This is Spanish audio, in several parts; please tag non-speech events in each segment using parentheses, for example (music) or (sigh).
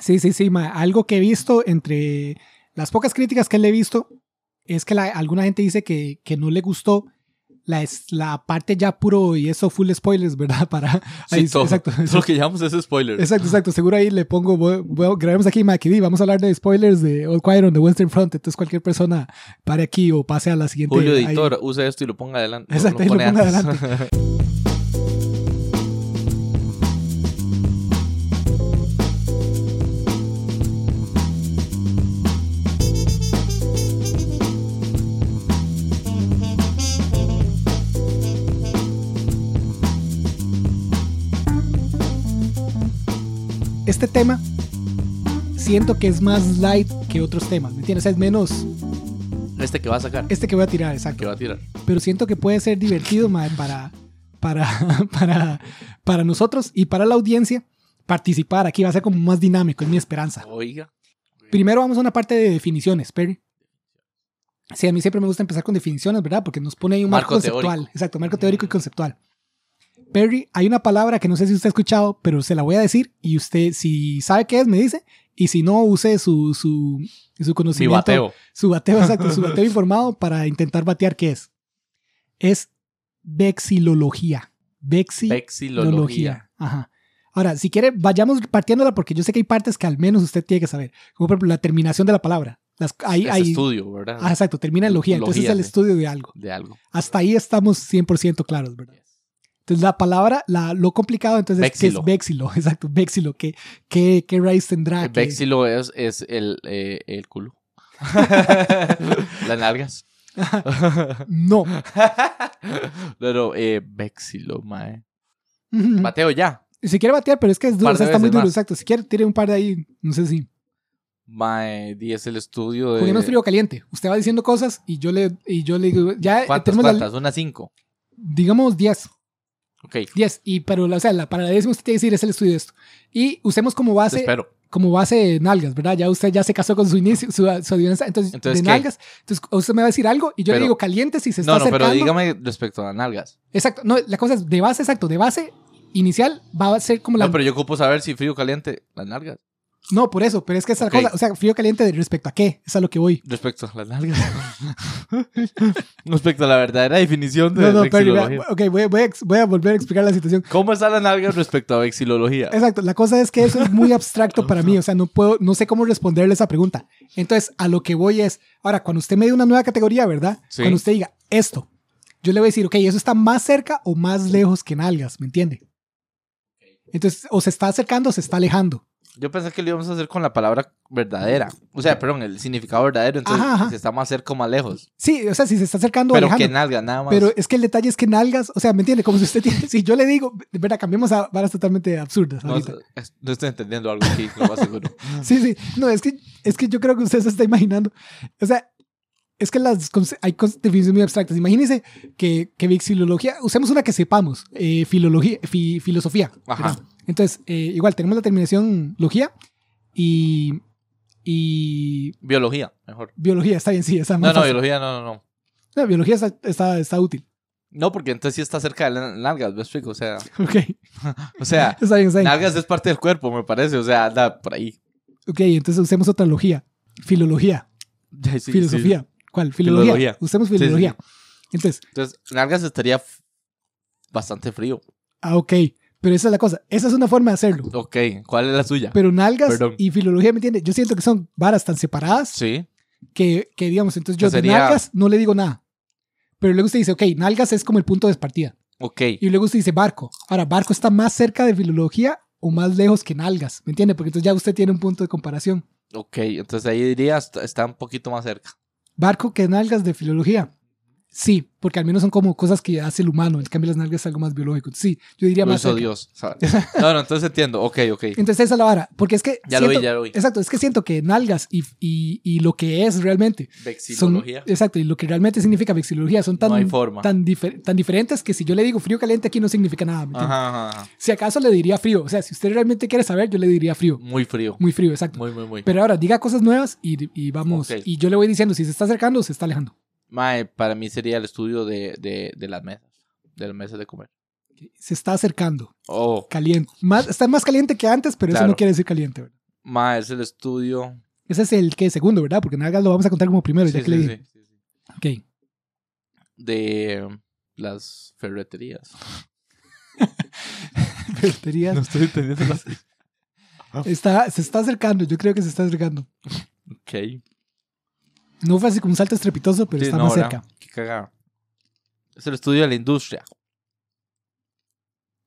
Sí, sí, sí, ma. Algo que he visto entre las pocas críticas que le he visto es que la- alguna gente dice que, que no le gustó la, la parte ya puro y eso full spoilers, ¿verdad? (laughs) Para Sí, ahí- todo, exacto, todo lo que llamamos es spoiler. exacto, exacto. Seguro ahí le pongo, voy- voy- grabemos aquí Maquidi, vamos a hablar de spoilers de All Quiet on the Western Front. Entonces cualquier persona pare aquí o pase a la siguiente. Julio ahí. Editor, use esto y lo ponga adelante. Exacto, ahí lo pone ponga antes. adelante. (laughs) Este tema siento que es más light que otros temas, ¿me entiendes? O sea, es menos este que va a sacar, este que voy a tirar, exacto. que va a tirar. pero siento que puede ser divertido para, para, (laughs) para, para nosotros y para la audiencia participar. Aquí va a ser como más dinámico, es mi esperanza. Oiga. Primero vamos a una parte de definiciones, Perry. Sí, a mí siempre me gusta empezar con definiciones, ¿verdad? Porque nos pone ahí un marco, Marco conceptual. teórico. Exacto, marco teórico y conceptual. Perry, hay una palabra que no sé si usted ha escuchado, pero se la voy a decir y usted, si sabe qué es, me dice. Y si no, use su, su, su Mi conocimiento. bateo. Su bateo, (laughs) exacto, su bateo informado para intentar batear qué es. Es vexilología. Vexilología. Vexilología. Ajá. Ahora, si quiere, vayamos partiéndola porque yo sé que hay partes que al menos usted tiene que saber. Como por ejemplo la terminación de la palabra. Las, ahí, Es ahí, estudio, ¿verdad? ah, exacto, termina en logía. Entonces es el estudio de algo. De algo. Hasta ahí estamos 100% claros, ¿verdad? Entonces la palabra, la, lo complicado entonces es que es Vexilo. vexilo. (laughs) Exacto, vexilo. ¿Qué, qué, qué raíz tendrá? El ¿Qué- vexilo es, es el, eh, el culo. (laughs) Las nalgas. No. (laughs) Pero, eh, vexilo, mae. Ujú. Bateo ya. Si quiere batear, pero es que es duro, o sea, está muy duro, más. exacto. Si quiere, tire un par de ahí, no sé si. Mae, di es el estudio de. Juguemos frío o caliente. Usted va diciendo cosas y yo le, y yo le digo, ya eh, ¿Cuántas? tenemos la- ¿Cuántas? Una cinco. digamos 10. Ok, 10. Y, pero, o sea, la, para la décima usted tiene que decir es el estudio de esto. Y usemos como te base, espero. como base nalgas, ¿verdad? Ya usted ya se casó con su inicio, su, su adivinanza. Entonces, Entonces, de ¿qué? nalgas. Entonces, usted me va a decir algo y yo le Pero- digo caliente si se está No, no, acercando. pero dígame respecto a nalgas. Exacto. No, la cosa es de base, exacto. De base inicial va a ser como la. No, pero yo ocupo saber si frío o caliente. Las nalgas. No, por eso, pero es que esa cosa, o sea, frío caliente de respecto a qué, es a lo que voy. Respecto a las nalgas. (laughs) respecto a la verdadera definición de No, no, vea, ok, voy, voy a, ex- voy a volver a explicar la situación. ¿Cómo están las nalgas respecto a vexilología? Exacto, la cosa es que eso es muy abstracto para mí, o sea, no puedo, no sé cómo responderle esa pregunta. Entonces, a lo que voy es, ahora, cuando usted me dé una nueva categoría, ¿verdad? Sí. Cuando usted diga esto, yo le voy a decir, ok, eso está más cerca o más lejos que nalgas, ¿me entiende? Entonces, o se está acercando o se está alejando. Yo pensé que lo íbamos a hacer con la palabra verdadera. O sea, perdón, el significado verdadero. Entonces, Ajá, ajá. si está más cerca o más lejos. Sí, o sea, si se está acercando Pero alejando. que nalga, nada más. Pero es que el detalle es que nalgas, o sea, ¿me entiende? Como si usted tiene, si yo le digo, de verdad, cambiemos a varas totalmente absurdas. no, es- no estoy entendiendo algo aquí, lo más seguro. (laughs) Sí, sí. No, es que, es que yo creo que usted se está imaginando. O sea, es que las hay definiciones muy abstractas. Imagínese que, que vexilología, usemos una que sepamos, eh, filología, fi- filosofía. Ajá. ¿verdad? Entonces, eh, igual, tenemos la terminación logía y, y Biología, mejor. biología. Está bien, sí, está No, más no, fácil. biología no, no, no. Biología está, está, está útil. No, porque entonces sí está cerca de nalgas, me explico. O sea, (laughs) Ok, o sea, (laughs) está bien, está bien. nalgas es parte del cuerpo, me parece. O sea, anda por ahí. Ok, entonces usemos otra logía. Filología. (laughs) Sí, sí. filosofía. ¿Cuál? Filología. Filología. Usemos filología. Entonces, Entonces, nalgas estaría bastante frío. ah, ok. Pero esa es la cosa. Esa es una forma de hacerlo. Ok, ¿cuál es la suya? Pero nalgas Perdón. y filología, ¿me entiendes? Yo siento que son varas tan separadas Sí. que, que digamos, entonces yo sería- de nalgas no le digo nada. Pero luego usted dice, ok, nalgas es como el punto de partida. Ok. Y luego usted dice barco. Ahora, barco está más cerca de filología o más lejos que nalgas, ¿me entiende? Porque entonces ya usted tiene un punto de comparación. Ok, entonces ahí diría está un poquito más cerca. Barco que nalgas de filología. Sí, porque al menos son como cosas que hace el humano. En cambio, las nalgas es algo más biológico. Sí, yo diría Lo más cerca. Dios. ¿sabes? (laughs) No, no, entonces entiendo. Ok, ok. Entonces esa es la vara. Porque es que... Ya lo vi, ya lo vi. Exacto, es que siento que nalgas y, y, y lo que es realmente son, Vexilología. exacto, y lo que realmente significa vexilología son tan, No hay forma. tan, difer- tan diferentes que si yo le digo frío caliente aquí no significa nada. Ajá, ajá, ajá. Si acaso le diría frío, o sea, si usted realmente quiere saber, yo le diría frío, Muy frío. muy frío, exacto. Muy, muy, muy. Pero ahora diga cosas nuevas y, y vamos, Ok. y yo le voy diciendo si se está acercando o se está alejando. Mae, para mí sería el estudio de, de, de las mesas. De las mesas de comer. Se está acercando, Oh, caliente. Más, está más caliente que antes, pero eso no quiere decir caliente. ¿verdad? Ma, es el estudio. Ese es el que segundo, ¿verdad? Porque nada lo vamos a contar como primero, ya Sí, que le sí, dije. sí, sí, sí. Ok. De las ferreterías. (laughs) Ferreterías. estoy entendiendo las. (laughs) Está, se está acercando, yo creo que se está acercando. Ok. No fue así como un salto estrepitoso, pero Sí, está no, más ¿verdad? cerca. Qué cagada. Es el estudio de la industria.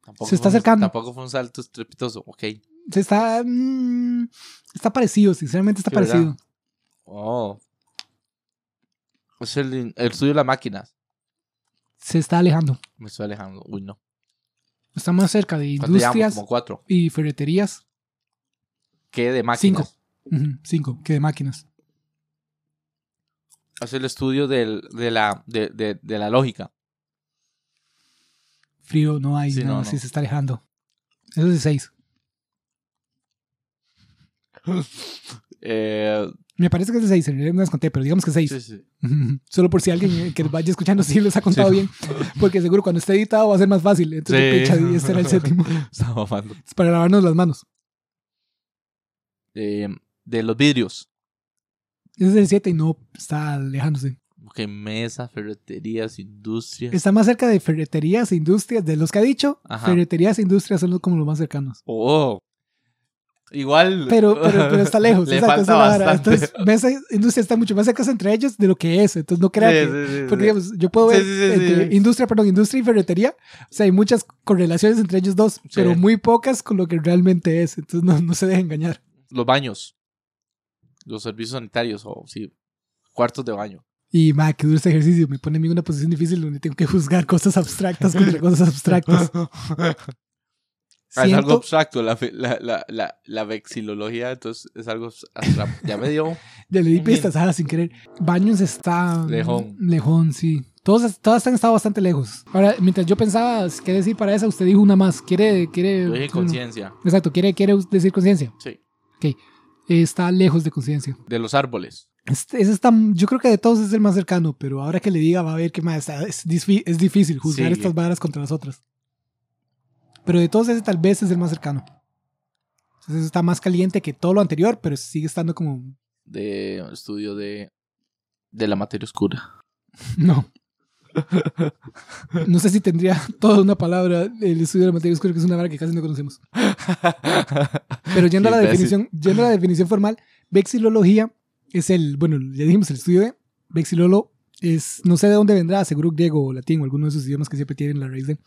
Tampoco Se está fue acercando. Tampoco fue un salto estrepitoso. Ok. Se está. mm, está parecido, sinceramente está Sí, ¿verdad? parecido. Oh. Es el, el estudio de las máquinas. Se está alejando. Me estoy alejando. Uy, no. Está más cerca de industrias Como cuatro. y ferreterías. ¿Qué de máquinas? Ujú, cinco, que de máquinas. Es el estudio del, de, la, de, de, de la lógica. Frío, no hay, Sí, no, no, sí se está alejando. Eso es de seis. (laughs) Eh, Me parece que es de seis, en realidad no las conté, pero digamos que es seis. sí, sí. (laughs) Solo por si alguien (laughs) que vaya escuchando sí los ha contado bien. Porque seguro cuando esté editado va a ser más fácil. Entonces, y este era el séptimo. Mamando. Es para lavarnos las manos. Eh, de los vidrios. Es el siete y no está alejándose. Ok, mesa, ferreterías, industrias. Está más cerca de ferreterías industrias. De los que ha dicho, Ajá. ferreterías e industrias son los- como los más cercanos. Oh. Igual. Pero, pero, pero está (laughs) lejos. Le exacto, falta bastante. Entonces, mesa e industria están mucho más cerca entre ellos de lo que es. Entonces, no crea Sí, que. sí, sí, Porque digamos, yo puedo ver entre industria, perdón, industria y ferretería. O sea, hay muchas correlaciones entre ellos dos, pero muy pocas con lo que realmente es. Entonces, no, no se deje engañar. Los baños. Los servicios sanitarios o sí. Cuartos de baño. Y, ma, que duro este ejercicio. Me pone a mí en una posición difícil donde tengo que juzgar cosas abstractas contra cosas abstractas. (laughs) Ah, es algo Siento, abstracto, la, fe- la, la, la, la vexilología, entonces es algo abstracto. Ya me dio. (laughs) ya le di pistas, ah, sin querer. Baños está... Lejón. Lejón, sí. Todos, todas han estado bastante lejos. Ahora, mientras yo pensaba qué decir para esa, usted dijo una más. ¿Quiere...? quiere Yo dije conciencia. Exacto, ¿quiere, quiere decir conciencia? Sí. Está lejos de conciencia. De los árboles. Este, ese está, yo creo que de todos es el más cercano, pero ahora que le diga va a ver que más es, es difícil juzgar Sí. estas varas contra las otras. Pero de todos ese tal vez es el más cercano. Entonces está más caliente que todo lo anterior, pero sigue estando como... De estudio de. De la materia oscura. (laughs) No. No sé si tendría toda una palabra el estudio de la materia oscura, que es una vara que casi no conocemos. Pero yendo a la definición, yendo a la definición formal, vexilología es el, bueno, ya dijimos el estudio de vexilolo es, no sé de dónde vendrá, seguro griego o latín o alguno de esos idiomas que siempre tienen la raíz de,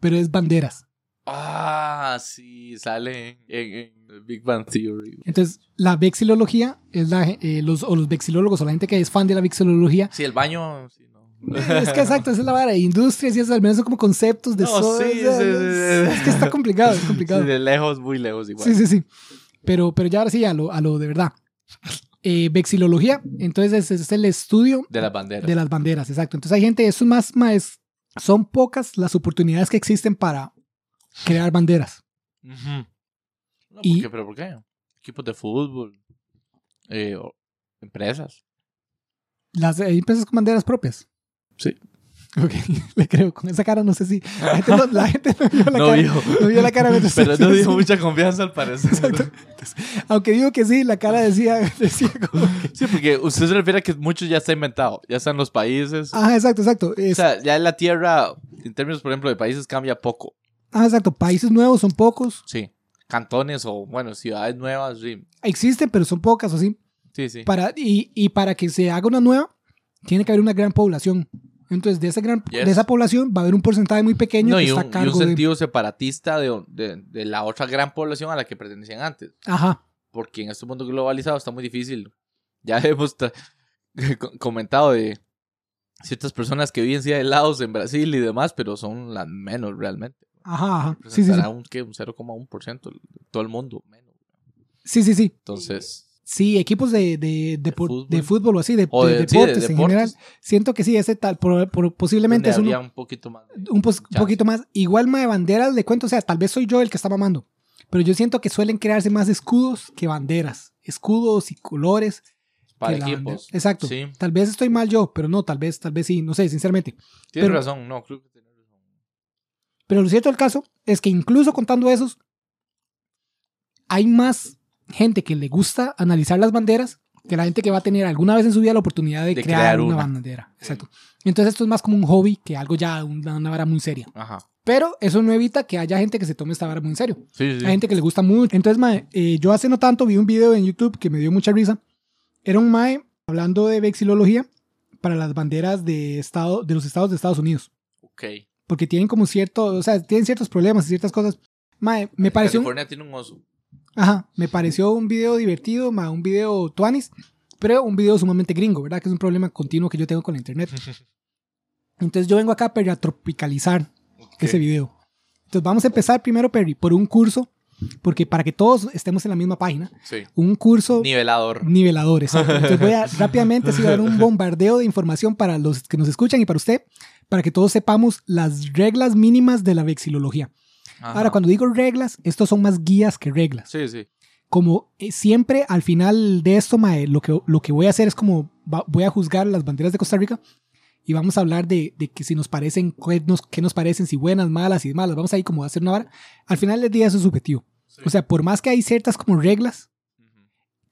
pero es banderas. Ah, sí, sale en, en Big Bang Theory. Entonces, la vexilología es la, eh, los, o los vexilólogos o la gente que es fan de la vexilología. Sí, el baño. Sí, no. Es que exacto, esa es la vara. Industrias y eso al menos son como conceptos de No, sí, sí, sí, es, que está complicado, es complicado. De lejos, muy lejos igual. Sí, sí, sí. Pero, pero ya ahora sí, a lo, a lo de verdad. Eh, vexilología, entonces es, es el estudio De las banderas. de las banderas, exacto. Entonces hay gente, eso es más, más, son pocas las oportunidades que existen para crear banderas. No, Y- ¿por qué? ¿Pero por qué? Equipos de fútbol. eh, empresas. Las, hay empresas con banderas propias. Sí. Ok, (laughs) le creo. Con esa cara no sé si... La gente no, la gente no vio la No cara. vio. No vio la cara. mientras- Pero no dio mucha confianza al parecer. Exacto. Aunque digo que sí, la cara decía, (laughs) decía como que... Sí, porque usted se refiere a que mucho ya está inventado. Ya están los países. Ajá, exacto, exacto. O sea, ya la tierra, en términos, por ejemplo, de países, cambia poco. ah, exacto. Países nuevos son pocos. Sí. Cantones o, bueno, ciudades nuevas, sí. Existen, pero son pocas, o sí. Sí, sí. Para, y, y para que se haga una nueva, tiene que haber una gran población. Entonces, de esa, gran, Yes. de esa población va a haber un porcentaje muy pequeño No, que y está un, a y cargo un de... sentido separatista de, de- de la otra gran población a la que pertenecían antes. Ajá. Porque en este mundo globalizado está muy difícil. Ya (laughs) hemos (laughs) comentado de ciertas personas que viven sí aislados en Brasil y demás, pero son las menos realmente. Ajá, ajá. Sí, sí, sí. Un, un 0,1% de todo el mundo. Menos. Sí, sí, sí. Entonces, Sí, equipos de, de, de, fútbol. de fútbol o así, de, o de de, sí, deportes en deportes, general. Siento que sí, ese tal, por- por- posiblemente es uno, habría un poquito más. un pos- chance. poquito más. Igual más de banderas, le cuento, o sea, tal vez soy yo el que está mamando, pero yo siento que suelen crearse más escudos que banderas. Escudos y colores. para equipos. Exacto. Sí, Tal vez estoy mal yo, pero no, tal vez, tal vez sí, no sé, sinceramente. tienes Pero- razón. No, creo que tienes razón. Pero lo cierto del caso es que incluso contando esos, hay más gente que le gusta analizar las banderas que la gente que va a tener alguna vez en su vida la oportunidad de, De crear, crear una, una. bandera. Exacto. Entonces esto es más como un hobby que algo ya, una, una vara muy seria. Ajá. Pero eso no evita que haya gente que se tome esta vara muy en serio. Sí, sí. sí. Hay gente que le gusta mucho. Entonces, mae, eh, yo hace no tanto vi un video en YouTube que me dio mucha risa. Era un mae hablando de vexilología para las banderas de, estado, de los estados de Estados Unidos. Ok. Porque tienen como cierto, o sea, tienen ciertos problemas y ciertas cosas. Mae, me pareció, California tiene un oso. Ajá, me pareció un video divertido, mae, un video tuanis, pero un video sumamente gringo, ¿verdad? Que es un problema continuo que yo tengo con la internet. (laughs) Entonces yo vengo acá para tropicalizar ese video. Entonces vamos a empezar primero, Perry, por un curso, porque para que todos estemos en la misma página, Sí. un curso Nivelador. nivelador, exacto. Entonces voy a (laughs) rápidamente así, dar un bombardeo de información para los que nos escuchan y para usted, para que todos sepamos las reglas mínimas de la vexilología. Ajá. Ahora, cuando digo reglas, estos son más guías que reglas. Sí, sí. Como eh, siempre, al final de esto, mae, lo que, lo que voy a hacer es como va- voy a juzgar las banderas de Costa Rica y vamos a hablar de, de que si nos parecen, qué nos, qué nos parecen, si buenas, malas y malas. Vamos ahí como a hacer una vara. Al final del día eso es subjetivo. Sí. O sea, por más que hay ciertas como reglas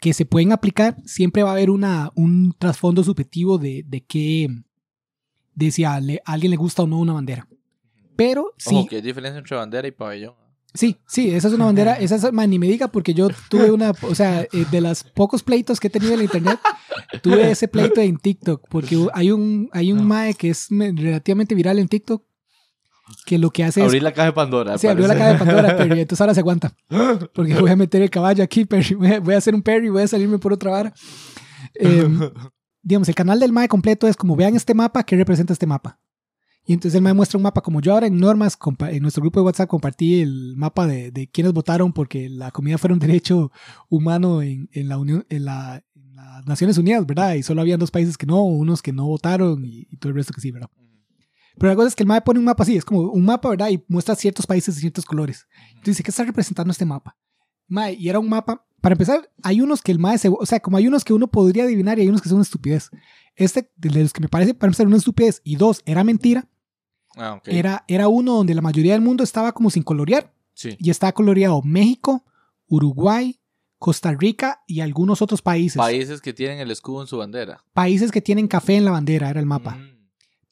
que se pueden aplicar, siempre va a haber una, un trasfondo subjetivo de, de que de si a, le- a alguien le gusta o no una bandera. Pero sí, Ojo, que hay diferencia entre bandera y pabellón. sí, sí, esa es una bandera, esa es, man, ni me diga porque yo tuve una, o sea, eh, de los pocos pleitos que he tenido en la internet, tuve ese pleito en TikTok, porque hay un, hay un mae que es me- relativamente viral en TikTok, que lo que hace es Abrir la caja de Pandora. Sí, abrió la caja de Pandora, Perry. (laughs) Entonces ahora se aguanta. Porque voy a meter el caballo aquí, Perry. Voy a, voy a hacer un Perry, voy a salirme por otra vara. Eh, (laughs) digamos, el canal del MAE completo es como vean este mapa, ¿qué representa este mapa? Y entonces el MAE muestra un mapa como yo ahora en Normas, en nuestro grupo de WhatsApp compartí el mapa de, de quienes votaron porque la comida fuera un derecho humano en, en la Unión, en, la, en las Naciones Unidas, ¿verdad? Y solo habían dos países que no, unos que no votaron y, y todo el resto que sí, ¿verdad? Pero la cosa es que el mapa pone un mapa así, es como un mapa, ¿verdad? Y muestra ciertos países y ciertos colores. Entonces dice, ¿qué está representando este mapa? Mae, y era un mapa, para empezar, hay unos que el MAE se, o sea, como hay unos que uno podría adivinar y hay unos que son una estupidez. Este, de los que me parece, para empezar, una estupidez y dos, era mentira, Ah, era, era uno donde la mayoría del mundo estaba como sin colorear Sí. y estaba coloreado México, Uruguay, Costa Rica y algunos otros países. Países que tienen el escudo en su bandera. Países que tienen café en la bandera, era el mapa. Mm.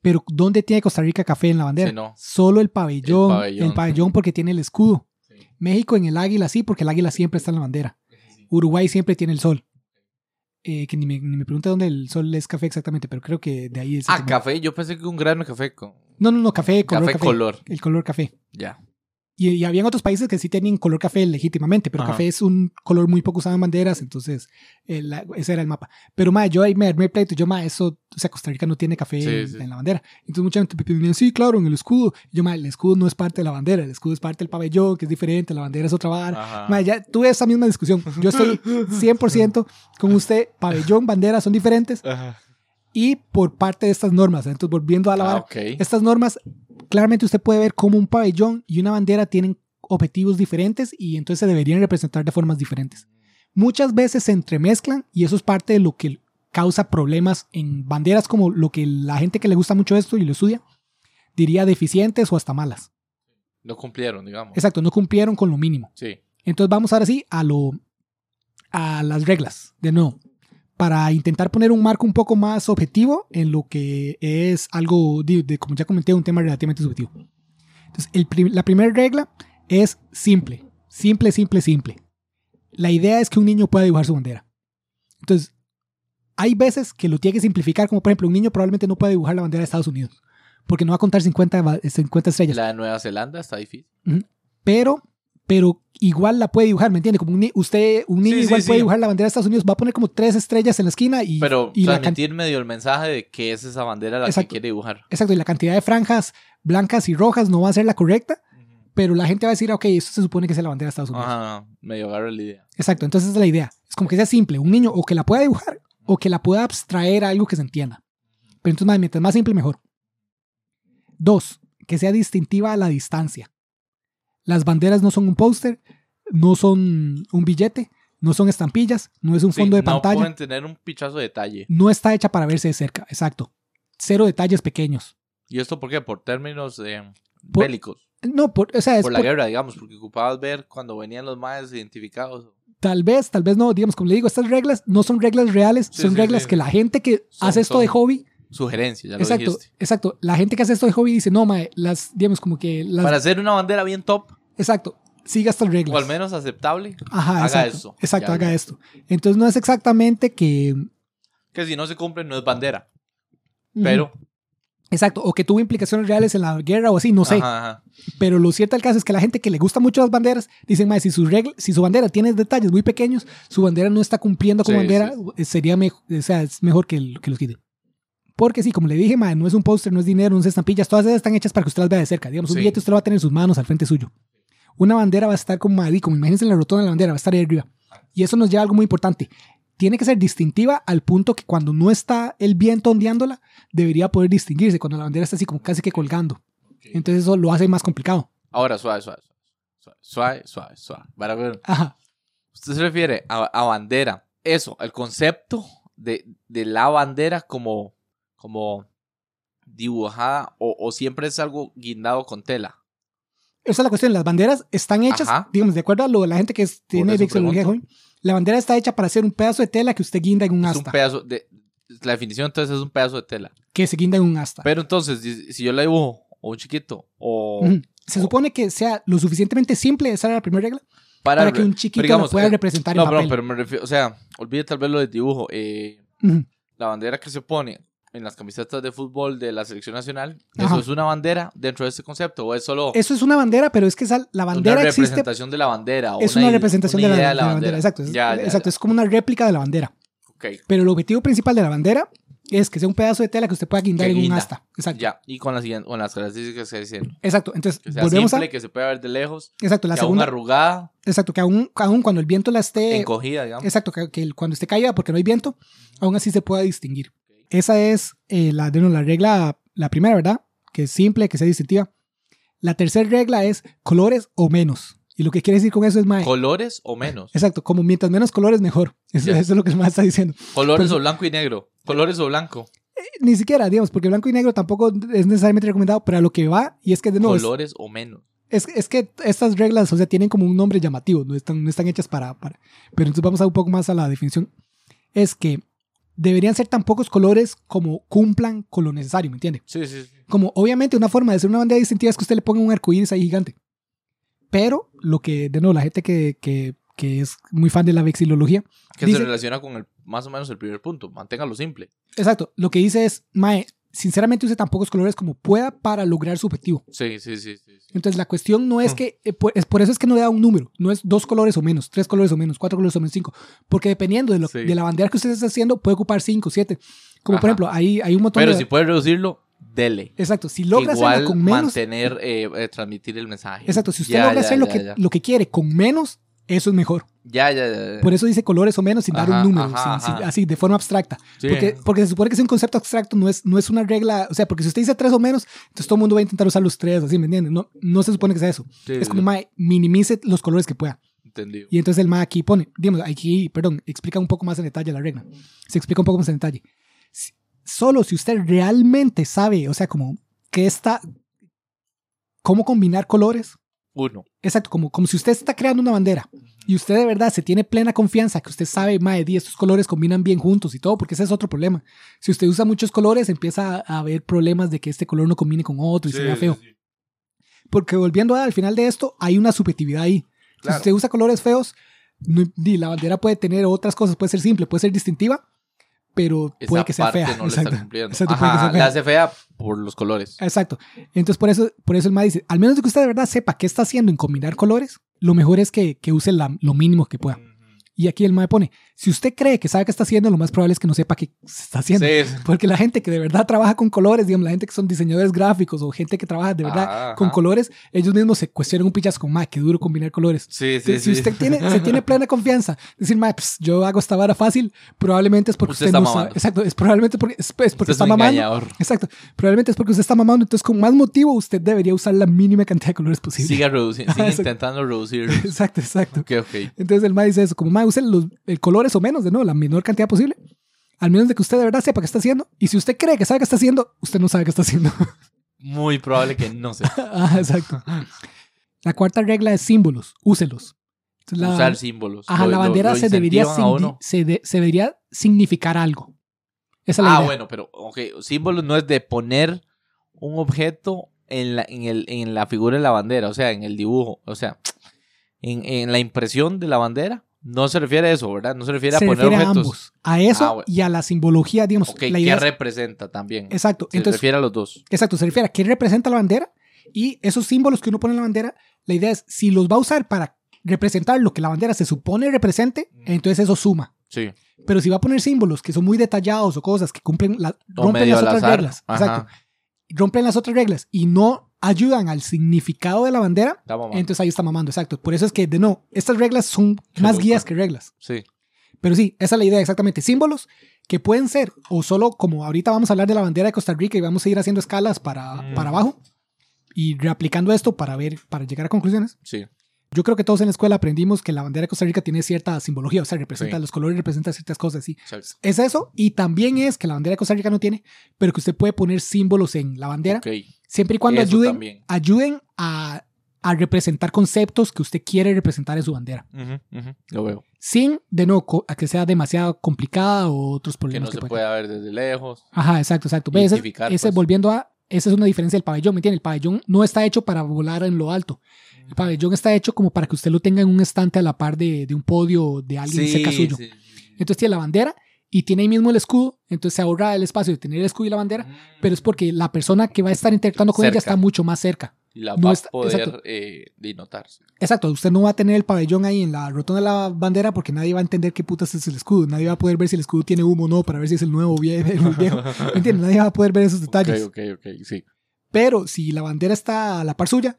Pero ¿dónde tiene Costa Rica café en la bandera? Sí, no. Solo el pabellón, El el pabellón. porque tiene el escudo. Sí. México en el águila sí, porque el águila siempre está en la bandera. Uruguay siempre tiene el sol. Eh, que ni me, ni me pregunta dónde el sol es café exactamente, pero creo que de ahí es. Ah, café. Yo pensé que un grano de café con No, no, no, café, color café, café. color. El color café. Ya. Y, y habían otros países que sí tenían color café legítimamente, pero Ajá. café es un color muy poco usado en banderas, entonces eh, la- ese era el mapa. Pero ma, yo ahí me armé pleito, yo ma, eso, o sea, Costa Rica no tiene café Sí, en, sí. en la bandera. Entonces mucha gente me sí, claro, en el escudo. Y yo ma, el escudo no es parte de la bandera, el escudo es parte del pabellón, que es diferente, la bandera es otra vara. Ma, ya tuve esa misma discusión. Yo estoy (laughs) 100% con usted, pabellón, bandera son diferentes Ajá. Y por parte de estas normas. Entonces volviendo a la Ah, vara, ok. estas normas, claramente usted puede ver cómo un pabellón y una bandera tienen objetivos diferentes y entonces se deberían representar de formas diferentes. Muchas veces se entremezclan y eso es parte de lo que causa problemas en banderas como lo que la gente que le gusta mucho esto y lo estudia diría deficientes o hasta malas. No cumplieron, digamos. Exacto, no cumplieron con lo mínimo. Sí. Entonces vamos ahora sí a lo a las reglas, de nuevo, para intentar poner un marco un poco más objetivo en lo que es algo, de, de- como ya comenté, un tema relativamente subjetivo. Entonces, el la primera regla es simple, simple, simple, simple. La idea es que un niño pueda dibujar su bandera. Entonces, hay veces que lo tiene que simplificar, como por ejemplo, un niño probablemente no puede dibujar la bandera de Estados Unidos, porque no va a contar 50, va- 50 estrellas La de Nueva Zelanda está difícil. pero pero igual la puede dibujar, ¿me entiende? Como un usted, un niño Sí, igual sí. puede dibujar la bandera de Estados Unidos, va a poner como tres estrellas en la esquina y, Pero y la can- transmitir medio el mensaje de que es esa bandera la Exacto. que quiere dibujar. exacto, y la cantidad de franjas blancas y rojas no va a ser la correcta, pero la gente va a decir, ok, esto se supone que es la bandera de Estados Unidos. Ajá, medio agarra la idea. Exacto, entonces esa es la idea. Es como que sea simple, un niño o que la pueda dibujar o que la pueda abstraer a algo que se entienda. Pero entonces, más, mientras más simple, mejor. Dos, que sea distintiva a la distancia. Las banderas no son un póster, no son un billete, no son estampillas, no es un Sí, fondo de no pantalla. pueden tener un pichazo de detalle. no está hecha para verse de cerca, exacto. Cero detalles pequeños. ¿Y esto por qué? Por términos eh, Por- bélicos. No, por, o sea, es Por la por- guerra, digamos, porque ocupabas ver cuando venían los maes identificados. Tal vez, tal vez no. Digamos, como le digo, estas reglas no son reglas reales, Sí, son sí, reglas que la gente que Son- hace esto de hobby. Sugerencia, ya lo Exacto, dijiste. exacto. La gente que hace esto de hobby dice, no, mae, las, digamos, como que las. Para hacer una bandera bien top, Exacto, siga estas reglas. o al menos aceptable, Ajá, haga exacto. eso. Exacto, Ya, haga esto. Entonces no es exactamente que. que si no se cumple no es bandera. Pero. Exacto, o que tuvo implicaciones reales en la guerra o así, no sé. ajá, ajá. Pero lo cierto del caso es que la gente que le gusta mucho las banderas dicen, "Mae, si su regla, si su bandera tiene detalles muy pequeños, su bandera no está cumpliendo como Sí, bandera, eh, sería mejor, o sea, es mejor que, el- que los quite. Porque sí, como le dije, no es un póster, no es dinero, no es estampillas, todas esas están hechas para que usted las vea de cerca. Digamos, un Sí. billete usted lo va a tener en sus manos al frente suyo. Una bandera va a estar como ahí, como imagínense la rotonda de la bandera, va a estar ahí arriba. Y eso nos lleva a algo muy importante. Tiene que ser distintiva al punto que cuando no está el viento ondeándola, debería poder distinguirse cuando la bandera está así como casi que colgando. Entonces eso lo hace más complicado. Ahora, suave, suave, suave, suave, suave, suave. Para ver, Ajá. usted se refiere a, a bandera. Eso, el concepto de, de la bandera como, como dibujada o, o siempre es algo guindado con tela. Esa es la cuestión. Las banderas están hechas, Ajá. digamos, de acuerdo a lo, la gente que tiene joven, la bandera está hecha para hacer un pedazo de tela que usted guinda en un Es un pedazo de... La definición entonces es un pedazo de tela. que se guinda en un asta. Pero entonces, si yo la dibujo o un chiquito o. Se supone que sea lo suficientemente simple, esa era la primera regla, para, para, que un chiquito digamos, lo pueda eh, representar No, en pero, papel. pero me refiero, o sea, olvide tal vez lo del dibujo. eh, la bandera que se pone en las camisetas de fútbol de la selección nacional, Ajá. ¿eso es una bandera dentro de este concepto o es solo Eso es una bandera, pero es que esa, la bandera una existe. representación de la bandera? o Es una representación una de, la, idea de la bandera. Exacto, es, Ya, ya, exacto ya. es como una réplica de la bandera. Ok, Pero el objetivo principal de la bandera es que sea un pedazo de tela que usted pueda guindar Que en un asta. Exacto. ya. Y con las, con las características que dicen. Exacto. Entonces, Que sea volvemos simple, a. que se pueda ver de lejos, Exacto, la que aún segunda. arrugada, Exacto, que aún, aún cuando el viento la esté. encogida, digamos. Exacto, que, que cuando esté caída porque no hay viento, aún así se pueda distinguir. Esa es eh, la, de no, la regla, la primera, ¿verdad? Que es simple, que sea distintiva. La tercera regla es colores o menos. Y lo que quiere decir con eso es más. ¿Colores o menos? Exacto, como mientras menos colores, mejor. (laughs) Eso, es lo que más está diciendo. ¿Colores Pero- o blanco y negro? ¿Colores o blanco? Ni siquiera, digamos, porque blanco y negro tampoco es necesariamente recomendado, pero a lo que va, y es que de nuevo, es, ¿Colores o menos? es, es que estas reglas, o sea, tienen como un nombre llamativo, no están, no están hechas para, para. Pero entonces vamos a un poco más a la definición. Es que deberían ser tan pocos colores como cumplan con lo necesario, ¿me entiende? Sí, sí, sí. Como obviamente una forma de hacer una bandera distintiva es que usted le ponga un arco iris ahí gigante. Pero lo que, de nuevo, la gente que, que, que es muy fan de la vexilología, Que Dice- se relaciona con el, más o menos el primer punto. Manténgalo simple. exacto, lo que dice es, Mae, sinceramente use tan pocos colores como pueda para lograr su objetivo. Sí, sí, sí. sí, sí. Entonces la cuestión no es Mm. que, eh, por, es por eso es que no le da un número, no es dos colores o menos, tres colores o menos, cuatro colores o menos, cinco, porque dependiendo de, lo, Sí. de la bandera que usted esté haciendo puede ocupar cinco, siete. Como por ejemplo, hay, hay un montón Pero de... si puede reducirlo, dele. Exacto, si logra Igual hacerlo con menos... mantener, eh, eh, transmitir el mensaje. Exacto, si usted Ya, logra ya, hacer lo, que, lo que quiere con menos, eso es mejor. Ya, ya, ya. ya. Por eso dice colores o menos sin dar Ajá, un número, ajá, sin- sin- así, de forma abstracta. Sí. Porque, porque se supone que es un concepto abstracto, no es, no es una regla, o sea, porque si usted dice tres o menos, entonces todo el mundo va a intentar usar los tres, así, ¿me entiendes? No, no se supone que sea eso. Sí, es sí, como, mae, minimice los colores que pueda. Entendido. Y entonces el MA aquí pone, digamos, aquí, perdón, explica un poco más en detalle la regla. Se explica un poco más en detalle. Si- Solo si usted realmente sabe, o sea, como que está, cómo combinar colores. Uno. Exacto, como, como si usted está creando una bandera y usted de verdad se tiene plena confianza que usted sabe, mae, di, estos colores combinan bien juntos y todo, porque ese es otro problema. Si usted usa muchos colores, empieza a haber problemas de que este color no combine con otro y se vea feo. Porque volviendo al final de esto, hay una subjetividad ahí. Claro. Si usted usa colores feos, no- di, la bandera puede tener otras cosas, puede ser simple, puede ser distintiva, pero Esa puede que sea parte fea. no le Exacto. está cumpliendo. Exacto, puede que Ajá, sea fea. la hace fea por los colores. Exacto. Entonces, por eso, por eso el MA dice, al menos que usted de verdad sepa qué está haciendo en combinar colores, lo mejor es que, que use la- lo mínimo que pueda. Y aquí el MA pone, si usted cree que sabe qué está haciendo, lo más probable es que no sepa qué se está haciendo. Sí. Porque la gente que de verdad trabaja con colores, digamos, la gente que son diseñadores gráficos o gente que trabaja de verdad Ajá, con colores, ellos mismos se cuestionan un pichazo con, ma, qué duro combinar colores. Sí, sí, si usted tiene, se tiene plena confianza, decir, ma, pues, yo hago esta vara fácil, probablemente es porque Usted usted, está no sabe. mamando. Exacto, es probablemente porque, es, es porque Usted es está mamando. engañador. Exacto, probablemente es porque usted está mamando, entonces con más motivo usted debería usar la mínima cantidad de colores posible. Siga reduciendo, (laughs) siga intentando reducir. (laughs) Exacto, exacto. Ok, ok. Entonces el ma dice eso, como ma, use los el o menos, de nuevo, la menor cantidad posible. Al menos de que usted de verdad sepa qué está haciendo. Y si usted cree que sabe qué está haciendo, usted no sabe qué está haciendo. (laughs) Muy probable que no se. (laughs) ah, exacto. La cuarta regla es símbolos, úselos. Entonces, la- usar símbolos. Ajá, Lo- la bandera lo se, debería se, de- se debería significar algo. Esa es la Ah, idea. bueno, pero símbolos no es de poner un objeto en la, en, el, en la figura de la bandera, o sea, en el dibujo, o sea, en, en la impresión de la bandera. No se refiere a eso, ¿verdad? No se refiere se a poner refiere a objetos. ambos. A eso Ah, bueno. y a la simbología, digamos. Ok, la ¿qué idea es- representa también? exacto. Se Entonces, refiere a los dos. Exacto, se refiere a qué representa la bandera y esos símbolos que uno pone en la bandera, la idea es si los va a usar para representar lo que la bandera se supone represente, Mm. entonces eso suma. Sí. Pero si va a poner símbolos que son muy detallados o cosas que cumplen la, rompen las otras azar. reglas, Ajá. exacto, rompen las otras reglas y no ayudan al significado de la bandera, entonces ahí está mamando, exacto. Por eso es que de no, estas reglas son más guías que reglas. Sí. Pero sí, esa es la idea exactamente. Símbolos que pueden ser o solo como ahorita vamos a hablar de la bandera de Costa Rica y vamos a ir haciendo escalas para, Mm. para abajo y reaplicando esto para ver, para llegar a conclusiones. Sí. Yo creo que todos en la escuela aprendimos que la bandera de Costa Rica tiene cierta simbología, o sea, representa Sí. los colores, representa ciertas cosas, sí. Exacto. Es eso, y también es que la bandera de Costa Rica no tiene, pero que usted puede poner símbolos en la bandera, Ok. siempre y cuando Eso ayuden, también. ayuden a, a representar conceptos que usted quiere representar en su bandera, Ujú, ujú, Lo veo. sin, de nuevo, a que sea demasiado complicada o otros Que problemas no que se puede ver desde lejos. Ajá, exacto, exacto. Ese, ese pues. volviendo a, esa es una diferencia del pabellón, ¿me entiendes? El pabellón no está hecho para volar en lo alto. El pabellón está hecho como para que usted lo tenga en un estante a la par de, de un podio de alguien cerca suyo. sí, sí. Entonces tiene la bandera y tiene ahí mismo el escudo, entonces se ahorra el espacio de tener el escudo y la bandera, pero es porque la persona que va a estar interactuando con ella Cerca. está mucho más cerca. Y la no va está- poder exacto. eh, denotarse. Exacto, usted no va a tener el pabellón ahí en la rotonda de la bandera porque nadie va a entender qué putas es el escudo. Nadie va a poder ver si el escudo tiene humo o no para ver si es el nuevo o vie- el (laughs) viejo. ¿Me entiendes? Nadie va a poder ver esos detalles. Ok, ok, ok, sí. Pero si la bandera está a la par suya,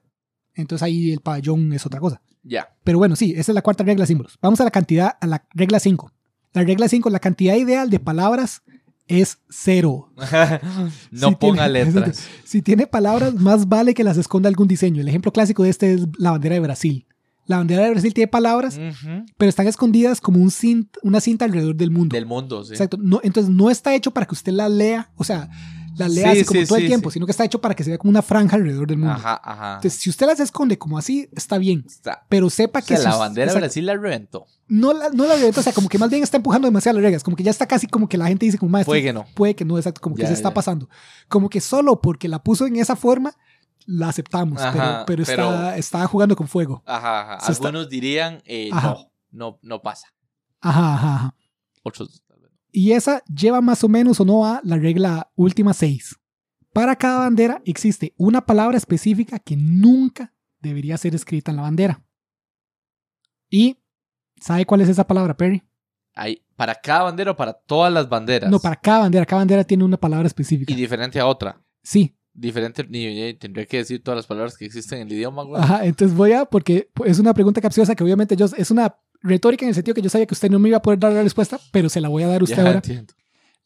entonces ahí el pabellón es otra cosa. Ya. Pero bueno, sí, esa es la cuarta regla de símbolos. Vamos a la cantidad, a la regla 5. La regla 5, la cantidad ideal de palabras es cero. (laughs) no Sí ponga tiene- (laughs) letras. Si tiene palabras, más vale que las esconda algún diseño. El ejemplo clásico de este es la bandera de Brasil. La bandera de Brasil tiene palabras, Ujú. pero están escondidas como un cint- una cinta alrededor del mundo. Del mundo, sí. Exacto. No, entonces no está hecho para que usted la lea, o sea, la lea Sí, así como sí, todo el sí, tiempo, sino que está hecho para que se vea como una franja alrededor del mundo. Ajá, ajá. Entonces, si usted las esconde como así, está bien. Está- Pero sepa o que sea, si la bandera de Brasil la reventó. no la, no la reventó, o sea, como que más bien está empujando demasiado las reglas, como que ya está casi como que la gente dice como más Puede que no. puede que no, exacto, como que Ya, se está ya. pasando. Como que solo porque la puso en esa forma, la aceptamos, Ajá, pero, pero, pero- está, está jugando con fuego. Ajá, ajá. Se está- Algunos dirían, eh, no, no, no pasa. Ajá, ajá, ajá. Otros. Y esa lleva más o menos o no a la regla última 6. Para cada bandera existe una palabra específica que nunca debería ser escrita en la bandera. Y, ¿sabe cuál es esa palabra, Perry? Hay, para cada bandera o para todas las banderas. No, para cada bandera. Cada bandera tiene una palabra específica. Y diferente a otra. Sí. Diferente, ni, ni- tendría que decir todas las palabras que existen en el idioma, güey. Ajá, entonces voy a, porque es una pregunta capciosa que obviamente yo, es una retórica en el sentido que yo sabía que usted no me iba a poder dar la respuesta, pero se la voy a dar a usted Ya ahora. entiendo.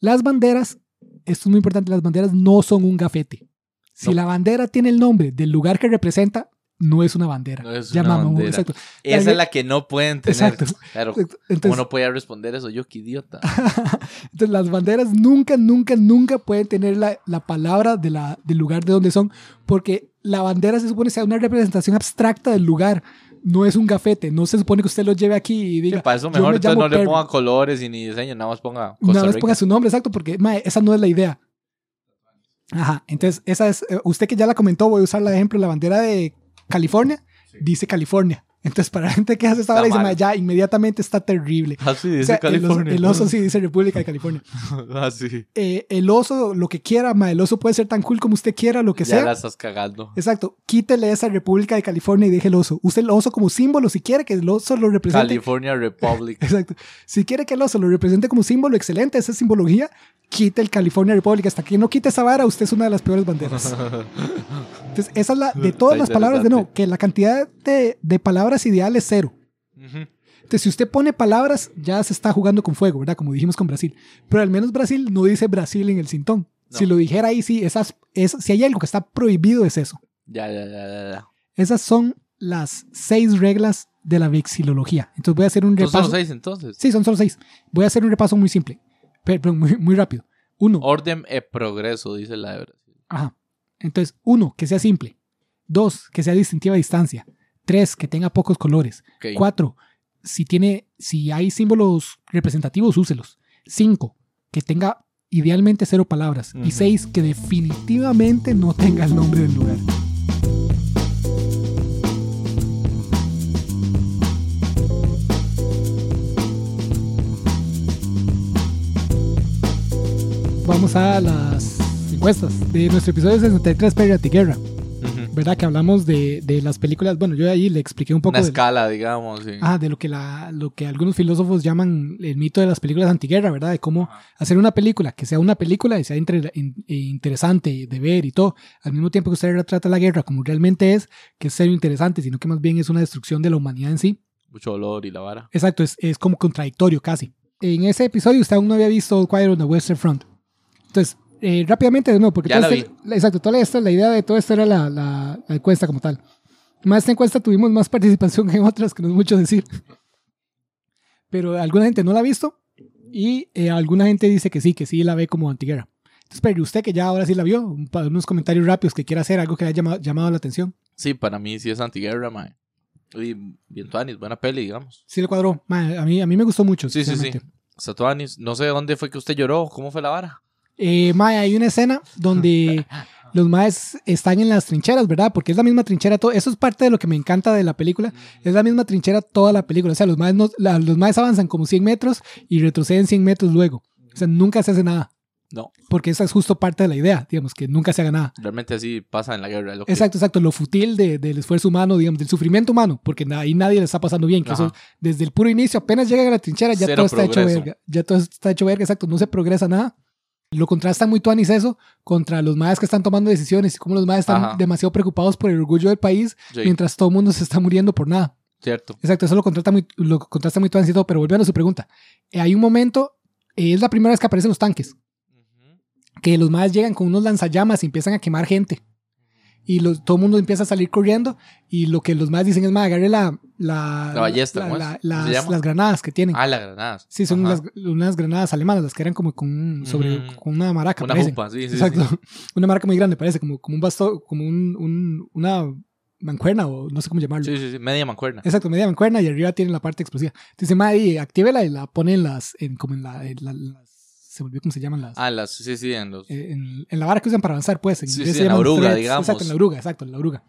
Las banderas, esto es muy importante, las banderas no son un gafete. Si No. la bandera tiene el nombre del lugar que representa, no es una bandera. No es Ya una bandera. exacto. Esa La- es la que no pueden tener. Exacto. Claro. ¿Cómo Entonces, no podía responder eso? Yo, qué idiota. (laughs) entonces, las banderas nunca, nunca, nunca pueden tener la, la palabra de la, del lugar de donde son, porque la bandera se supone sea una representación abstracta del lugar. No es un gafete, no se supone que usted lo lleve aquí y Sí, diga. para eso "Yo mejor me entonces llamo no le Perry". ponga colores y ni diseño, nada más ponga Costa Nada más Rica. ponga su nombre, exacto, porque mae, esa no es la idea. Ajá, entonces esa es, eh, usted que ya la comentó, voy a usar el ejemplo, la bandera de California, dice California. Entonces, para la gente que hace esta Está hora, dice, ya inmediatamente está terrible. Ah, sí, O dice sea, el, oso, California. el oso sí dice República de California. (laughs) ah, sí. Eh, el oso, lo que quiera, mae, el oso puede ser tan cool como usted quiera, lo que Ya sea. la estás cagando. Exacto, quítele esa República de California y deje el oso. Use el oso como símbolo si quiere que el oso lo represente. California Republic. (laughs) Exacto. Si quiere que el oso lo represente como símbolo, excelente, esa simbología, quite el California Republic. Hasta que no quite esa vara, usted es una de las peores banderas. (laughs) Entonces, esa es la de todas las palabras de no, que la cantidad de, de palabras ideal es cero. Ujú. Entonces, si usted pone palabras, ya se está jugando con fuego, ¿verdad? Como dijimos con Brasil. Pero al menos Brasil no dice Brasil en el cintón. No. Si lo dijera ahí, sí, esas, es, si hay algo que está prohibido, es eso. Ya, ya, ya, ya, ya. Esas son las seis reglas de la vexilología. Entonces, voy a hacer un ¿Son repaso. solo seis entonces? Sí, son solo seis. Voy a hacer un repaso muy simple, pero, pero muy, muy rápido. Uno, Orden e progreso, dice la de Brasil. ajá. Entonces, uno, que sea simple. Dos, que sea distintiva a distancia. Tres, que tenga pocos colores. Ok. Cuatro, si tiene, si hay símbolos representativos, úselos. Cinco, que tenga idealmente cero palabras. Y seis, que definitivamente no tenga el nombre del lugar. Vamos a las encuestas de nuestro episodio 63, Pirate Guerra. ¿Verdad? Que hablamos de, de las películas. Bueno, yo ahí le expliqué un poco Una de, escala, digamos. Sí. ah, de lo, que la, lo que algunos filósofos llaman el mito de las películas antiguerra, ¿verdad? De cómo hacer una película que sea una película y sea entre- in- e interesante de ver y todo, al mismo tiempo que usted retrata la guerra como realmente es, que es serio interesante, sino que más bien es una destrucción de la humanidad en sí. Mucho dolor y la vara. Exacto, es, es como contradictorio casi. En ese episodio usted aún no había visto Quiet on the Western Front. Entonces, eh, rápidamente de nuevo, porque Ya todo la este- exacto, toda esta, la idea de todo esto era la, la- la encuesta como tal. Más esta encuesta tuvimos más (laughs) participación que en otras, que no es mucho decir. Pero alguna gente no la ha visto y eh, alguna gente dice que sí, que sí la ve como antiguera. Entonces, pero usted que ya ahora sí la vio, un unos comentarios rápidos que quiera hacer, algo que le haya llamado, llamado la atención. Sí, para mí sí es antiguerra, mae. Y bien Tuanis, buena peli, digamos. Sí le cuadró. Ma, a, mí, a mí me gustó mucho. Sí, sí, sí. sinceramente. Satuanis. No sé dónde fue que usted lloró. ¿Cómo fue la vara? Eh, mae, hay una escena donde (laughs) los maes están en las trincheras, ¿verdad? Porque es la misma trinchera. Todo. Eso es parte de lo que me encanta de la película. Es la misma trinchera toda la película. O sea, los maes, no- la- los maes avanzan como 100 metros y retroceden 100 metros luego. O sea, nunca se hace nada. No, Porque esa es justo parte de la idea, digamos, que nunca se haga nada. realmente así pasa en la guerra. lo que- Exacto, exacto. Lo futil de- del esfuerzo humano, digamos, del sufrimiento humano, porque ahí nadie le está pasando bien. Que eso, desde el puro inicio, apenas llegan a la trinchera, ya Cero todo está hecho progreso. verga. Ya todo está hecho verga, exacto. No se progresa nada. Lo contrasta muy tuanis eso contra los maes que están tomando decisiones y cómo los maes están Ajá. demasiado preocupados por el orgullo del país, Sí, mientras todo el mundo se está muriendo por nada. cierto. Exacto, eso lo contrasta muy, lo contrasta muy tuanis y todo. Pero volviendo a su pregunta, eh, hay un momento, eh, es la primera vez que aparecen los tanques que los maes llegan con unos lanzallamas y empiezan a quemar gente. Y los- todo el mundo empieza a salir corriendo. Y lo que los maes dicen es, mae, agarre la, la, La ballesta, la- ¿cómo es? la- ¿Cómo se las, las granadas que tienen. Ah, las granadas. sí, son las- unas granadas alemanas, las que eran como con, sobre, con una maraca. Una parecen. jupa, sí, sí. Exacto. sí. (laughs) Una marca muy grande, parece, como, como un bastón, como un, un- una mancuerna o no sé cómo llamarlo. Sí, sí, sí, media mancuerna. Exacto, media mancuerna y arriba tiene la parte explosiva. Dice, madre, actívela y la pone en las, en, como en la, en la- las- se volvió cómo se llaman las, Ah, las, sí, sí, en los... eh, en, en la vara que usan para avanzar, pues. En Sí, sí, en la oruga, threads. digamos. Exacto, en la oruga, exacto, en la oruga.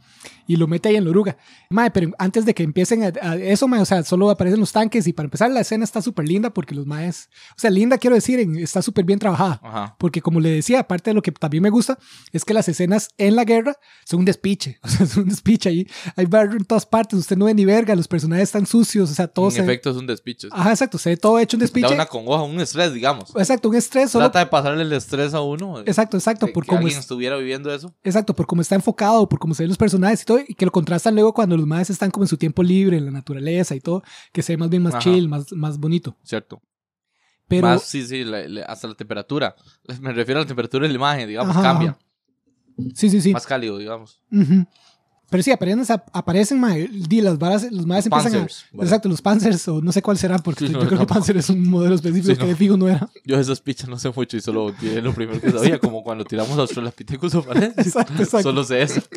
Y lo mete ahí en la oruga. Mae, pero antes de que empiecen a, a- eso, mae, o sea, solo aparecen los tanques y para empezar la escena está súper linda porque los maes, o sea, linda quiero decir, está súper bien trabajada. Ajá. Porque como le decía, aparte de lo que también me gusta, es que las escenas en la guerra son un despiche. (laughs) O sea, es un despiche ahí. Hay barro en todas partes, usted no ve ni verga, los personajes están sucios, o sea, todo En se efecto es un despicho. Ajá, exacto, se ve todo hecho un Da despiche. una congoja, un estrés, digamos. Exacto, un estrés solo. Trata de pasarle el estrés a uno. Exacto, exacto, que, por que cómo alguien es- estuviera viviendo eso. Exacto, por cómo está enfocado, por cómo se ven los personajes y todo, y que lo contrastan luego cuando los maes están como en su tiempo libre, en la naturaleza y todo, que se ve más bien más Ajá. chill, más, más bonito. Cierto. Pero, Más, sí, sí, la- la- hasta la temperatura. (laughs) Me refiero a la temperatura de la imagen, digamos, Ajá, cambia. sí, sí, sí. Más cálido, digamos. Ujú. Pero sí, aparecen, aparecen mae, di, las varas, los maes empiezan Panzers, a... Exacto, los Panzers, o no sé cuál será, porque Sí, yo no, creo que. Panzer es un modelo específico Sí, que no. de fijo no era. Yo esas pichas no sé mucho y solo tiré lo primero que sabía, como cuando tiramos a Australopithecus (laughs) o Exacto, exacto. Solo sé eso. (laughs)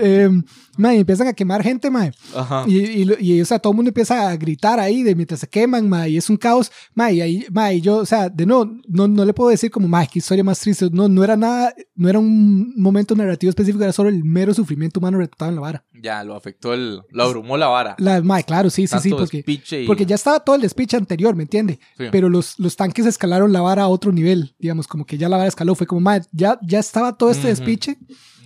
Eh, mae, y empiezan a quemar gente, mae. Ajá. Y, y, y, o sea, todo el mundo empieza a gritar ahí de mientras se queman, ma, y es un caos, ma, y ahí, ma, y yo, o sea, de no, no, no le puedo decir como, ma, qué historia más triste, no, no era nada, no era un momento narrativo específico, era solo el mero sufrimiento humano retratado en la vara. Ya, lo afectó el... Lo abrumó la vara. La, claro, sí, sí, Tanto sí, porque, y- porque ya estaba todo el despiche anterior, ¿me entiende? Sí. Pero los, los tanques escalaron la vara a otro nivel, digamos, como que ya la vara escaló, fue como, ma, ya, ya estaba todo este Ujú. despiche,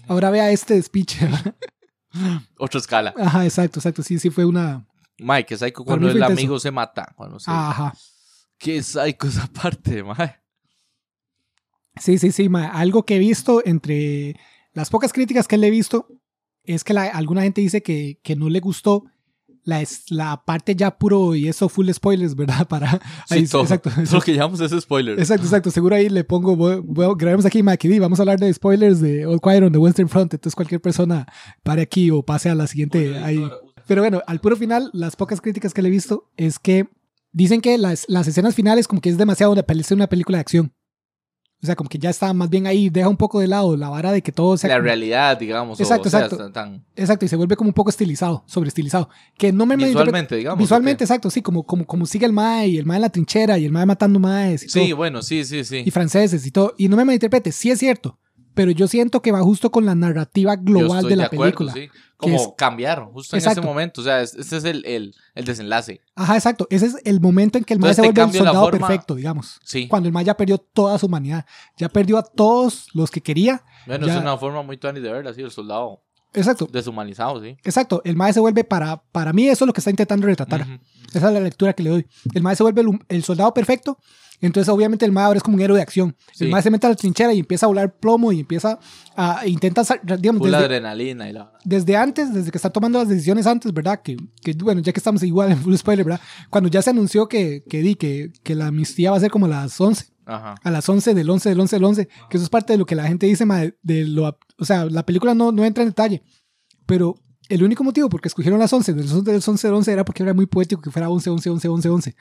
ahora vea este despiche. (laughs) Otra escala. Ajá, exacto, exacto, sí, sí fue una... Mike, que psycho cuando el intenso. amigo se mata. Cuando se... Ajá. Qué psycho esa parte, Mike. Sí, sí, sí, ma. algo que he visto entre las pocas críticas que le he visto es que la- alguna gente dice que, que no le gustó la, es- la parte ya puro y eso full spoilers, ¿verdad? (laughs) Para Sí, ahí- todo, exacto, todo lo que llamamos es spoiler. exacto, exacto. Seguro ahí le pongo, voy- voy- grabemos aquí, Maquidi, vamos a hablar de spoilers de All Quiet on the Western Front. Entonces cualquier persona pare aquí o pase a la siguiente. ahí. Pero bueno, al puro final, las pocas críticas que le he visto es que dicen que las, las escenas finales como que es demasiado una, una película de acción. O sea, como que ya está más bien ahí, deja un poco de lado la vara de que todo sea... La como- realidad, digamos. Exacto, o sea, exacto. tan- Exacto, y se vuelve como un poco estilizado, sobreestilizado. Que no me Visualmente, digamos. Visualmente, exacto, sí, como, como, como sigue el mae y el mae en la trinchera y el mae matando maes y, Sí, todo, bueno, sí, sí, sí. y franceses y todo. Y no me malinterprete, sí es cierto, pero yo siento que va justo con la narrativa global de la acuerdo, película. sí. Como es- cambiar, justo en ese momento. O sea, es- ese es el, el, el desenlace. Ajá, exacto. Ese es el momento en que el Entonces, se vuelve el soldado forma- perfecto, digamos. Sí. Cuando el mae ya perdió toda su humanidad, ya perdió a todos los que quería. Bueno, ya- es una forma muy tuani de verla, así, el soldado Exacto, deshumanizado, sí. exacto. El mae se vuelve para, para mí eso es lo que está intentando retratar. Ujú. Esa es la lectura que le doy. El mae se vuelve el, el soldado perfecto. Entonces, obviamente, el mae ahora es como un héroe de acción. Sí. El mae se mete a la trinchera y empieza a volar plomo y empieza a intenta, digamos, desde, adrenalina y la... desde antes, desde que está tomando las decisiones antes, ¿verdad? Que, que, bueno, ya que estamos igual en (laughs) full spoiler, ¿verdad? Cuando ya se anunció que, que, di, que, que la amnistía va a ser como a las 11, Ajá. a las 11 del 11 del 11 del 11, que eso es parte de lo que la gente dice, mae, de lo, o sea, la película no, no entra en detalle, pero el único motivo por que escogieron las 11 del 11 del 11 del 11 era porque era muy poético que fuera 11, 11, 11, 11, 11.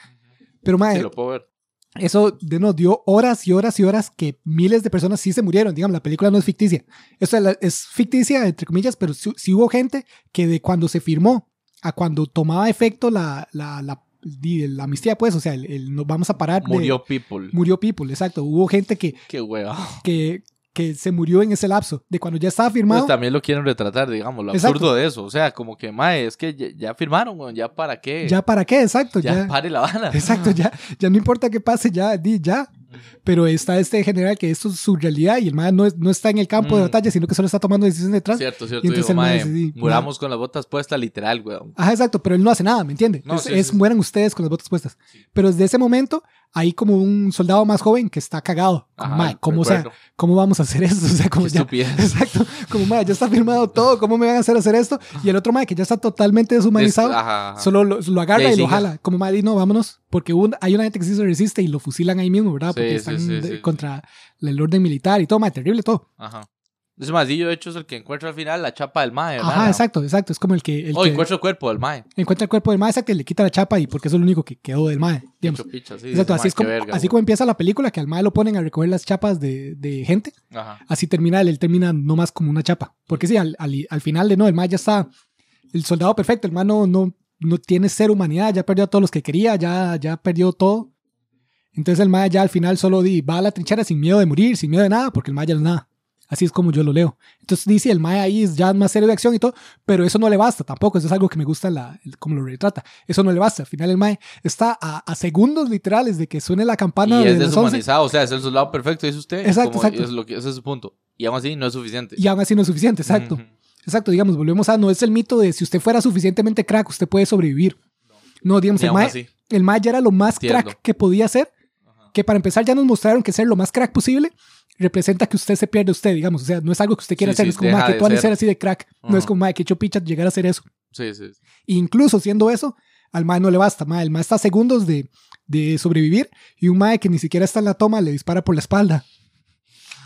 Pero, mae, Sí, lo puedo ver. eso de, nos dio horas y horas y horas que miles de personas sí se murieron. Digamos, la película no es ficticia. Esto es, es ficticia, entre comillas, pero sí, sí hubo gente que de cuando se firmó a cuando tomaba efecto la, la, la, la amnistía, pues, o sea, el, el nos vamos a parar. de- Murió People. murió people, exacto. Hubo gente que, Qué hueva. que, que se murió en ese lapso, de cuando ya estaba firmado. Pues también lo quieren retratar, digamos, lo Exacto. absurdo de eso. O sea, como que, mae, es que ya, ya firmaron, ya para qué. ¿Ya para qué? Exacto, ya, ya. pare la bala. Exacto, ya, ya no importa qué pase, ya, di, ya. Pero está este general que esto es su realidad y el man no, es- no está en el campo de Mm. batalla, sino que solo está tomando decisiones detrás. Cierto, cierto. Y entonces Digo, el mae mae, dice, sí, muramos con las botas puestas, literal, weón. Ajá, exacto, pero él no hace nada, ¿me entiende? No, es, sí, es sí. mueran ustedes con las botas puestas. Pero desde ese momento hay como un soldado más joven que está cagado. Como, Ajá, "Mae, ¿cómo, sea. ¿Cómo vamos a hacer esto? (laughs) O sea, como ya, (laughs) exacto, como "Mae, ya está firmado todo, ¿cómo me van a hacer hacer esto? Y el otro mae que ya está totalmente deshumanizado, Des- ajá, ajá. solo lo, lo agarra Y lo jala. Como di, no, vámonos, porque un- hay una gente que sí se resiste y lo fusilan ahí mismo, ¿verdad? Porque sí, están sí, de- sí. contra el orden militar y todo, mae, terrible todo. Ajá. Ese macillo, de hecho, es el que encuentra al final la chapa del mae, ¿verdad? Ajá, exacto, exacto. Es como el que, el O que encuentra el cuerpo del mae. encuentra el cuerpo del mae, exacto, y le quita la chapa y porque eso es lo único que quedó del mae, digamos. Picha, sí, Exacto, así "Mae, es, como, verga, así weón". como empieza la película, que al mae lo ponen a recoger las chapas de, de gente. Ajá. Así termina él, él termina no más como una chapa. Porque sí, al, al, al final de no, el mae ya está el soldado perfecto, el mae no, no, no tiene ser humanidad, ya perdió a todos los que quería, ya, ya perdió todo. Entonces el mae ya al final solo di, va a la trinchera sin miedo de morir, sin miedo de nada, porque el mae ya no es nada. Así es como yo lo leo. Entonces dice, el mae ahí es ya más serio de acción y todo, pero eso no le basta tampoco. Eso es algo que me gusta la, el- como lo retrata. Eso no le basta. Al final el mae está a, a segundos literales de que suene la campana Y de es 11 deshumanizado, o sea, es el soldado perfecto, dice usted. Exacto, como- exacto. Es lo que, ese es su punto. Y aún así no es suficiente. y aún así no es suficiente. Exacto. Ujú. Exacto, digamos, volvemos a, no es el mito de si usted fuera suficientemente crack, usted puede sobrevivir. No, digamos, Ni el mae, así. el mae ya era lo más Entiendo. crack que podía ser, que para empezar ya nos mostraron que ser lo más crack posible representa que usted se pierde usted, digamos, o sea, no es algo que usted quiera Sí, hacer, sí, es como, que a ser. ser así de crack, no es como, mae, que hecho picha llegar a hacer eso. Sí, sí. Incluso siendo eso, al mae no le basta, mae, el mae está a segundos de, de sobrevivir y un mae que ni siquiera está en la toma le dispara por la espalda.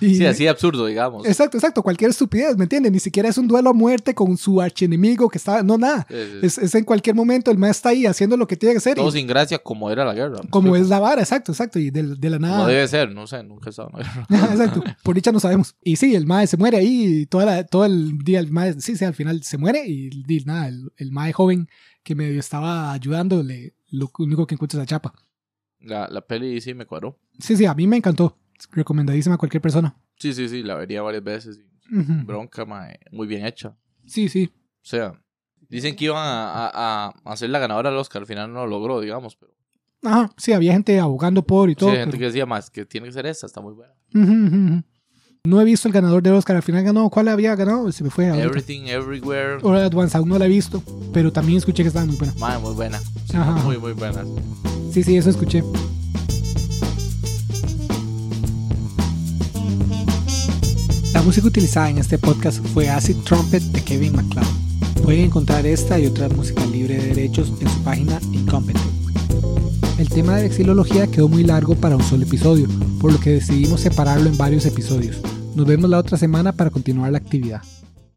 Y- Sí, así absurdo, digamos. Exacto, exacto, cualquier estupidez, ¿me entiendes? Ni siquiera es un duelo a muerte con su archienemigo que está, no, nada. Sí, sí. Es, es en cualquier momento, el maestro está ahí haciendo lo que tiene que hacer. Todo y- sin gracia como era la guerra. ¿me como es la vara, exacto, exacto. Y de, de la nada. debe ser, no sé, nunca he estado en una guerra. (laughs) Exacto. Por dicha no sabemos. Y sí, el mae se muere ahí y toda la- todo el día el mae, sí, sí, al final se muere y, di- nada, el, el mae joven que medio estaba ayudando, le, lo único que encuentra es la chapa. La, la peli sí me cuadró. Sí, sí, a mí me encantó. Recomendadísima a cualquier persona. Sí, sí, sí, la vería varias veces. Ujú. Bronca, mae, muy bien hecha. Sí, sí. O sea, dicen que iban a, a, a- a ser la ganadora del Oscar, al final no lo logró, digamos, pero Ajá, sí, había gente abogando por y sí, todo. hay gente pero- que decía más que tiene que ser esta, está muy buena. No he visto el ganador del Oscar. Al final ganó. ¿Cuál había ganado? Se me fue. ahorita. Everything, Everywhere, All at Once. Aún no la he visto. Pero también escuché que estaba muy buena. mae, muy buena. Sí, Ajá. muy, muy buena. Sí, sí, eso escuché. Música utilizada en este podcast fue Acid Trumpet de Kevin MacLeod. Pueden encontrar esta y otra música libre de derechos en su página Incompetent. El tema de vexilología quedó muy largo para un solo episodio, por lo que decidimos separarlo en varios episodios. Nos vemos la otra semana para continuar la actividad.